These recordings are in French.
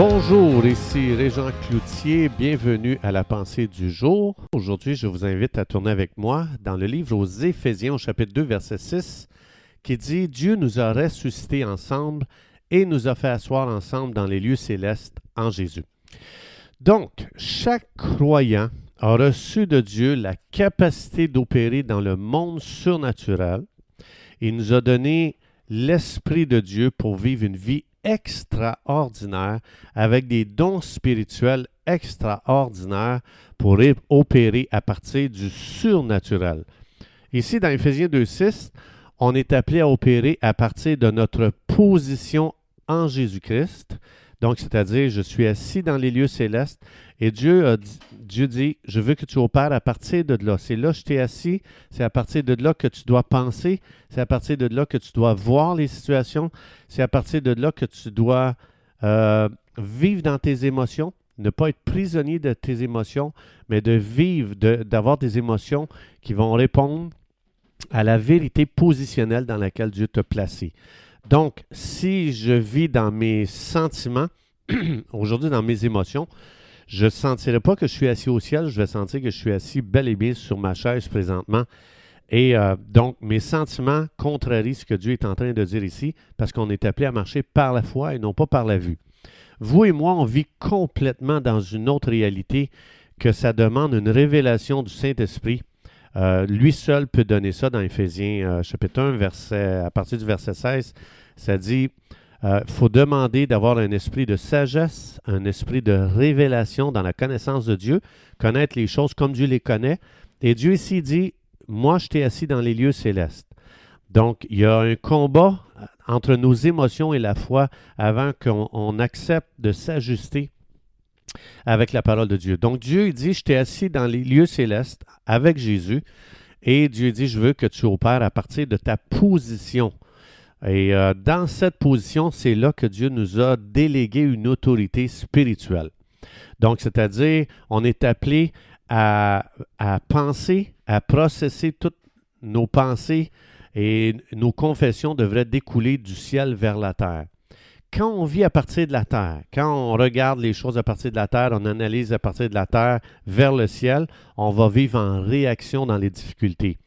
Bonjour, ici Régent Cloutier, bienvenue à la pensée du jour. Aujourd'hui, je vous invite à tourner avec moi dans le livre aux Éphésiens au chapitre 2 verset 6 qui dit Dieu nous a ressuscités ensemble et nous a fait asseoir ensemble dans les lieux célestes en Jésus. Donc, chaque croyant a reçu de Dieu la capacité d'opérer dans le monde surnaturel. Il nous a donné l'Esprit de Dieu pour vivre une vie extraordinaire avec des dons spirituels extraordinaires pour opérer à partir du surnaturel. Ici, dans Éphésiens 2.6, on est appelé à opérer à partir de notre position en Jésus-Christ. Donc, c'est-à-dire, je suis assis dans les lieux célestes et Dieu, dit, je veux que tu opères à partir de là. C'est là que je t'ai assis, c'est à partir de là que tu dois penser, c'est à partir de là que tu dois voir les situations, c'est à partir de là que tu dois euh, vivre dans tes émotions, ne pas être prisonnier de tes émotions, mais de vivre, d'avoir des émotions qui vont répondre à la vérité positionnelle dans laquelle Dieu t'a placé. Donc, si je vis dans mes sentiments, aujourd'hui dans mes émotions, je ne sentirai pas que je suis assis au ciel, je vais sentir que je suis assis bel et bien sur ma chaise présentement. Et euh, donc, mes sentiments contrarient ce que Dieu est en train de dire ici, parce qu'on est appelé à marcher par la foi et non pas par la vue. Vous et moi, on vit complètement dans une autre réalité que ça demande une révélation du Saint-Esprit. Euh, lui seul peut donner ça dans Éphésiens euh, chapitre 1, verset, à partir du verset 16. Ça dit il euh, faut demander d'avoir un esprit de sagesse, un esprit de révélation dans la connaissance de Dieu, connaître les choses comme Dieu les connaît. Et Dieu ici dit, moi je t'ai assis dans les lieux célestes. Donc, il y a un combat entre nos émotions et la foi avant qu'on accepte de s'ajuster avec la parole de Dieu. Donc, Dieu dit, je t'ai assis dans les lieux célestes avec Jésus. Et Dieu dit, je veux que tu opères à partir de ta position et euh, dans cette position, c'est là que Dieu nous a délégué une autorité spirituelle. Donc, c'est-à-dire, on est appelé à, à, penser, à processer toutes nos pensées et nos confessions devraient découler du ciel vers la terre. Quand on vit à partir de la terre, quand on regarde les choses à partir de la terre, on analyse à partir de la terre vers le ciel, on va vivre en réaction dans les difficultés.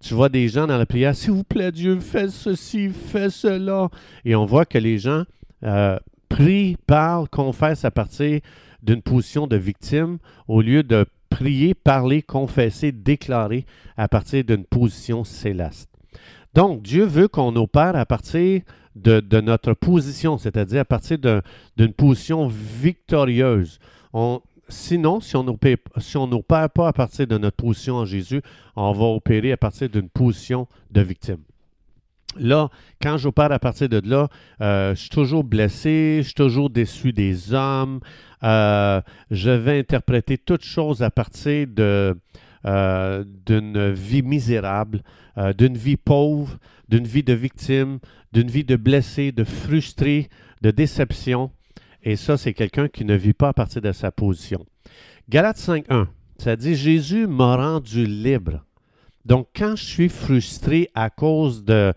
Tu vois des gens dans la prière, s'il vous plaît Dieu, fais ceci, fais cela. Et on voit que les gens euh, prient, parlent, confessent à partir d'une position de victime au lieu de prier, parler, confesser, déclarer à partir d'une position céleste. Donc, Dieu veut qu'on opère à partir de, notre position, c'est-à-dire à partir d'une position victorieuse. On, Sinon, si on n'opère pas à partir de notre position en Jésus, on va opérer à partir d'une position de victime. Là, quand j'opère à partir de là, euh, je suis toujours blessé, je suis toujours déçu des hommes, euh, je vais interpréter toutes choses à partir de, euh, d'une vie misérable, d'une vie pauvre, d'une vie de victime, d'une vie de blessé, de frustré, de déception. Et ça, c'est quelqu'un qui ne vit pas à partir de sa position. Galates 5.1, ça dit Jésus m'a rendu libre. Donc, quand je suis frustré à cause de,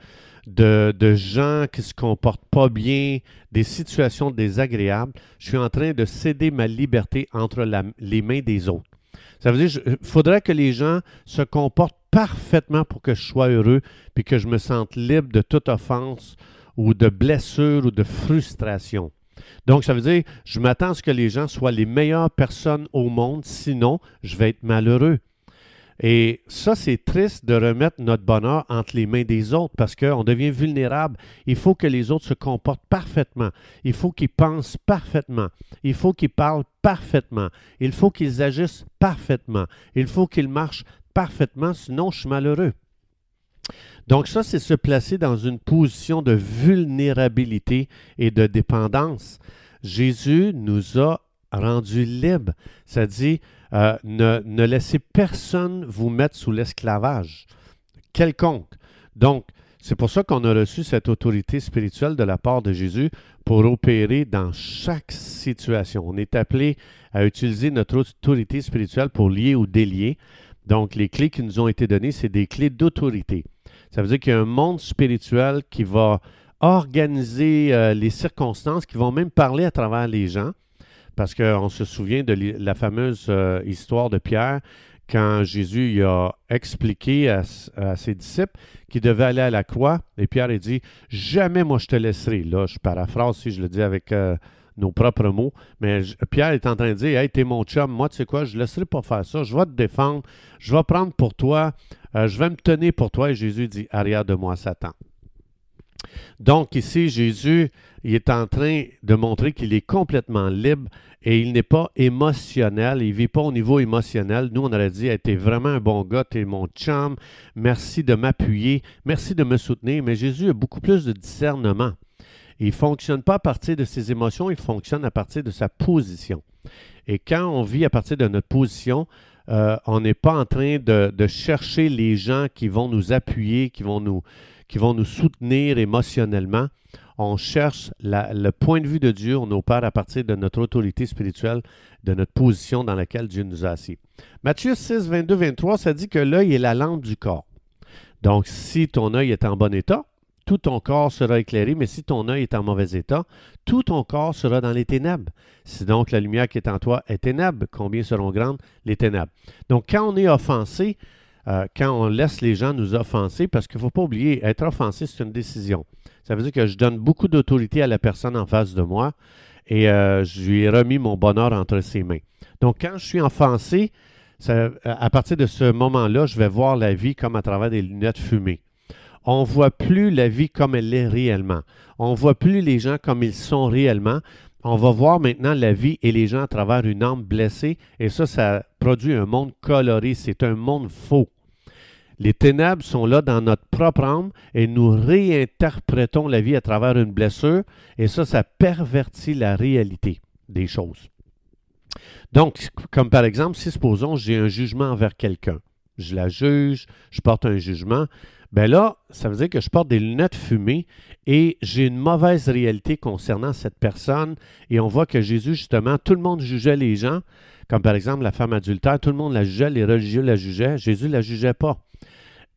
de, gens qui ne se comportent pas bien, des situations désagréables, je suis en train de céder ma liberté entre les mains des autres. Ça veut dire qu'il faudrait que les gens se comportent parfaitement pour que je sois heureux, puis que je me sente libre de toute offense ou de blessure ou de frustration. Donc, ça veut dire, je m'attends à ce que les gens soient les meilleures personnes au monde, sinon, je vais être malheureux. Et ça, c'est triste de remettre notre bonheur entre les mains des autres parce qu'on devient vulnérable. Il faut que les autres se comportent parfaitement. Il faut qu'ils pensent parfaitement. Il faut qu'ils parlent parfaitement. Il faut qu'ils agissent parfaitement. Il faut qu'ils marchent parfaitement, sinon je suis malheureux. Donc ça, c'est se placer dans une position de vulnérabilité et de dépendance. Jésus nous a rendus libres. Ça dit, euh, ne, ne, laissez personne vous mettre sous l'esclavage, quelconque. Donc, c'est pour ça qu'on a reçu cette autorité spirituelle de la part de Jésus pour opérer dans chaque situation. On est appelé à utiliser notre autorité spirituelle pour lier ou délier. Donc, les clés qui nous ont été données, c'est des clés d'autorité. Ça veut dire qu'il y a un monde spirituel qui va organiser euh, les circonstances, qui vont même parler à travers les gens. Parce qu'on se souvient de la fameuse euh, histoire de Pierre quand Jésus a expliqué à, ses disciples qu'il devait aller à la croix. Et Pierre a dit Jamais moi je te laisserai. Là, je paraphrase si je le dis avec euh, nos propres mots. Mais Pierre est en train de dire Hey, t'es mon chum, moi, tu sais quoi, je ne laisserai pas faire ça. Je vais te défendre. Je vais prendre pour toi. Euh, je vais me tenir pour toi. Et Jésus dit Arrière de moi, Satan. Donc ici, Jésus est en train de montrer qu'il est complètement libre et il n'est pas émotionnel, il ne vit pas au niveau émotionnel. Nous, on aurait dit, tu es vraiment un bon gars, tu es mon chum, merci de m'appuyer, merci de me soutenir, mais Jésus a beaucoup plus de discernement. Il ne fonctionne pas à partir de ses émotions, il fonctionne à partir de sa position. Et quand on vit à partir de notre position, euh, on n'est pas en train de, chercher les gens qui vont nous appuyer, qui vont nous, qui vont nous soutenir émotionnellement on cherche le point de vue de Dieu, on opère à partir de notre autorité spirituelle, de notre position dans laquelle Dieu nous a assis. Matthieu 6, 22, 23, ça dit que l'œil est la lampe du corps. Donc, si ton œil est en bon état, tout ton corps sera éclairé, mais si ton œil est en mauvais état, tout ton corps sera dans les ténèbres. Si donc la lumière qui est en toi est ténèbre, combien seront grandes? Les ténèbres? Donc, quand on est offensé, euh, quand on laisse les gens nous offenser, parce qu'il ne faut pas oublier, être offensé, c'est une décision. Ça veut dire que je donne beaucoup d'autorité à la personne en face de moi et euh, je lui ai remis mon bonheur entre ses mains. Donc, quand je suis offensé, à partir de ce moment-là, je vais voir la vie comme à travers des lunettes fumées. On ne voit plus la vie comme elle est réellement. On ne voit plus les gens comme ils sont réellement. On va voir maintenant la vie et les gens à travers une âme blessée. Et ça, ça produit un monde coloré. C'est un monde faux. Les ténèbres sont là dans notre propre âme et nous réinterprétons la vie à travers une blessure et ça, ça pervertit la réalité des choses. Donc, comme par exemple, si supposons j'ai un jugement envers quelqu'un, je la juge, je porte un jugement, ben là, ça veut dire que je porte des lunettes fumées et j'ai une mauvaise réalité concernant cette personne. Et on voit que Jésus, justement, tout le monde jugeait les gens, comme par exemple la femme adultère, tout le monde la jugeait, les religieux la jugeaient, Jésus ne la jugeait pas.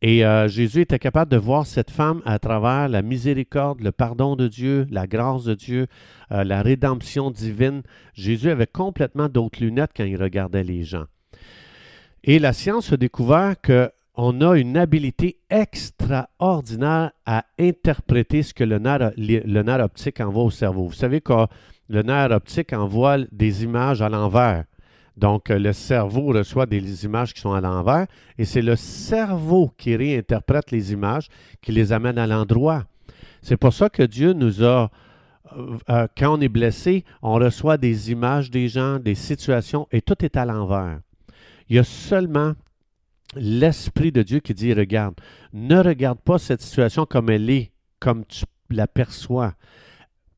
Et euh, Jésus était capable de voir cette femme à travers la miséricorde, le pardon de Dieu, la grâce de Dieu, euh, la rédemption divine. Jésus avait complètement d'autres lunettes quand il regardait les gens. Et la science a découvert qu'on a une habilité extraordinaire à interpréter ce que le nerf, le nerf optique envoie au cerveau. Vous savez que le nerf optique envoie des images à l'envers. Donc, euh, le cerveau reçoit des images qui sont à l'envers et c'est le cerveau qui réinterprète les images, qui les amène à l'endroit. C'est pour ça que Dieu nous a, euh, euh, quand on est blessé, on reçoit des images des gens, des situations et tout est à l'envers. Il y a seulement l'Esprit de Dieu qui dit, regarde, ne regarde pas cette situation comme elle est, comme tu la perçois.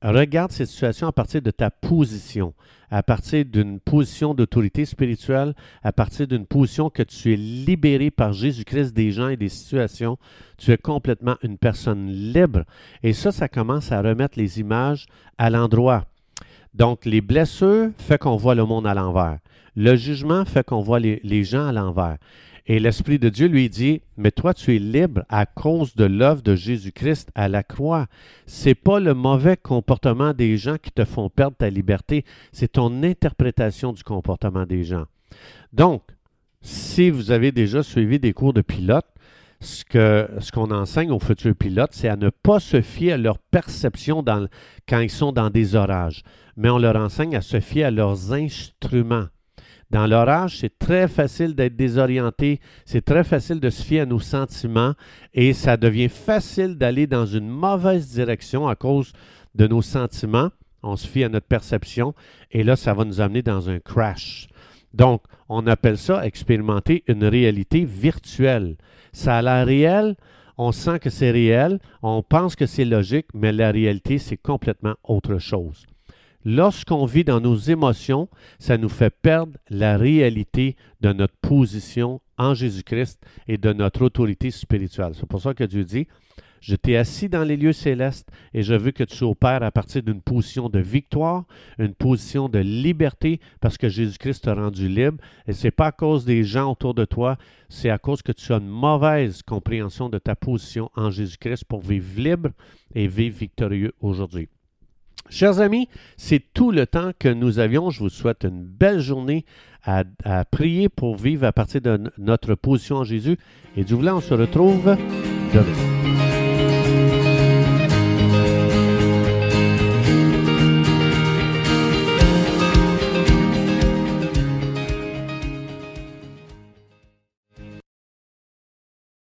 Regarde cette situation à partir de ta position, à partir d'une position d'autorité spirituelle, à partir d'une position que tu es libéré par Jésus-Christ des gens et des situations. Tu es complètement une personne libre. Et ça, ça commence à remettre les images à l'endroit. Donc, les blessures fait qu'on voit le monde à l'envers. Le jugement fait qu'on voit les, les gens à l'envers. Et l'Esprit de Dieu lui dit, mais toi tu es libre à cause de l'œuvre de Jésus-Christ à la croix. C'est pas le mauvais comportement des gens qui te font perdre ta liberté, c'est ton interprétation du comportement des gens. Donc, si vous avez déjà suivi des cours de pilote, ce qu'on enseigne aux futurs pilotes, c'est à ne pas se fier à leur perception quand ils sont dans des orages, mais on leur enseigne à se fier à leurs instruments. Dans l'orage, c'est très facile d'être désorienté, c'est très facile de se fier à nos sentiments et ça devient facile d'aller dans une mauvaise direction à cause de nos sentiments. On se fie à notre perception et là, ça va nous amener dans un crash. Donc, on appelle ça expérimenter une réalité virtuelle. Ça a l'air réel, on sent que c'est réel, on pense que c'est logique, mais la réalité, c'est complètement autre chose. Lorsqu'on vit dans nos émotions, ça nous fait perdre la réalité de notre position en Jésus-Christ et de notre autorité spirituelle. C'est pour ça que Dieu dit, je t'ai assis dans les lieux célestes et je veux que tu opères à partir d'une position de victoire, une position de liberté, parce que Jésus-Christ t'a rendu libre. Et ce n'est pas à cause des gens autour de toi, c'est à cause que tu as une mauvaise compréhension de ta position en Jésus-Christ pour vivre libre et vivre victorieux aujourd'hui. Chers amis, c'est tout le temps que nous avions. Je vous souhaite une belle journée à, prier pour vivre à partir de notre position en Jésus. Et du voulant, on se retrouve demain.